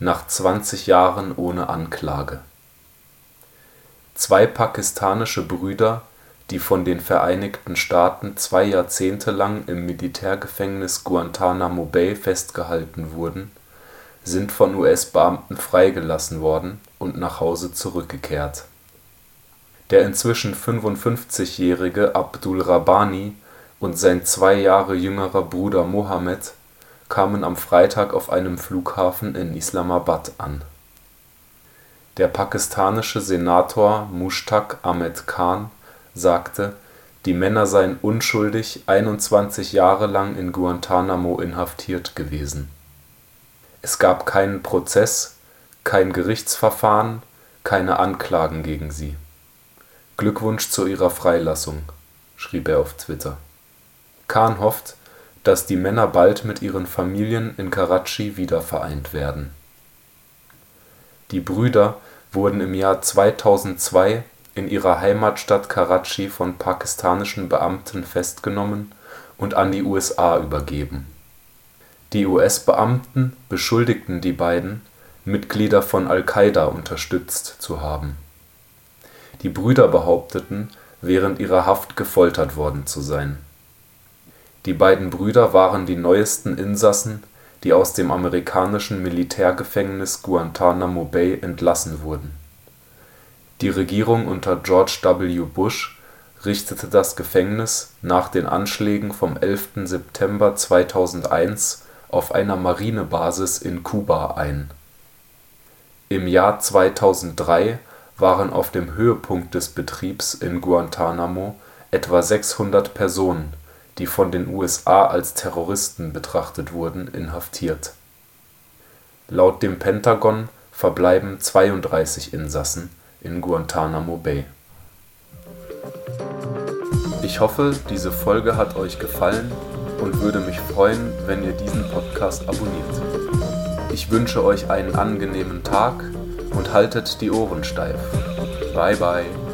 nach 20 Jahren ohne Anklage. Zwei pakistanische Brüder, die von den Vereinigten Staaten zwei Jahrzehnte lang im Militärgefängnis Guantanamo Bay festgehalten wurden, sind von US-Beamten freigelassen worden und nach Hause zurückgekehrt. Der inzwischen 55-jährige Abdul Rabbani und sein zwei Jahre jüngerer Bruder Mohammed kamen am Freitag auf einem Flughafen in Islamabad an. Der pakistanische Senator Mushtaq Ahmed Khan sagte, die Männer seien unschuldig 21 Jahre lang in Guantanamo inhaftiert gewesen. Es gab keinen Prozess, kein Gerichtsverfahren, keine Anklagen gegen sie. Glückwunsch zu ihrer Freilassung, schrieb er auf Twitter. Khan hofft, dass die Männer bald mit ihren Familien in Karatschi wiedervereint werden. Die Brüder wurden im Jahr 2002 in ihrer Heimatstadt Karatschi von pakistanischen Beamten festgenommen und an die USA übergeben. Die US-Beamten beschuldigten die beiden, Mitglieder von Al-Qaida unterstützt zu haben. Die Brüder behaupteten, während ihrer Haft gefoltert worden zu sein die beiden Brüder waren die neuesten Insassen, die aus dem amerikanischen Militärgefängnis Guantanamo Bay entlassen wurden. Die Regierung unter George W. Bush richtete das Gefängnis nach den Anschlägen vom 11. September 2001 auf einer Marinebasis in Kuba ein. Im Jahr 2003 waren auf dem Höhepunkt des Betriebs in Guantanamo etwa 600 Personen die von den USA als Terroristen betrachtet wurden, inhaftiert. Laut dem Pentagon verbleiben 32 Insassen in Guantanamo Bay. Ich hoffe, diese Folge hat euch gefallen und würde mich freuen, wenn ihr diesen Podcast abonniert. Ich wünsche euch einen angenehmen Tag und haltet die Ohren steif. Bye bye.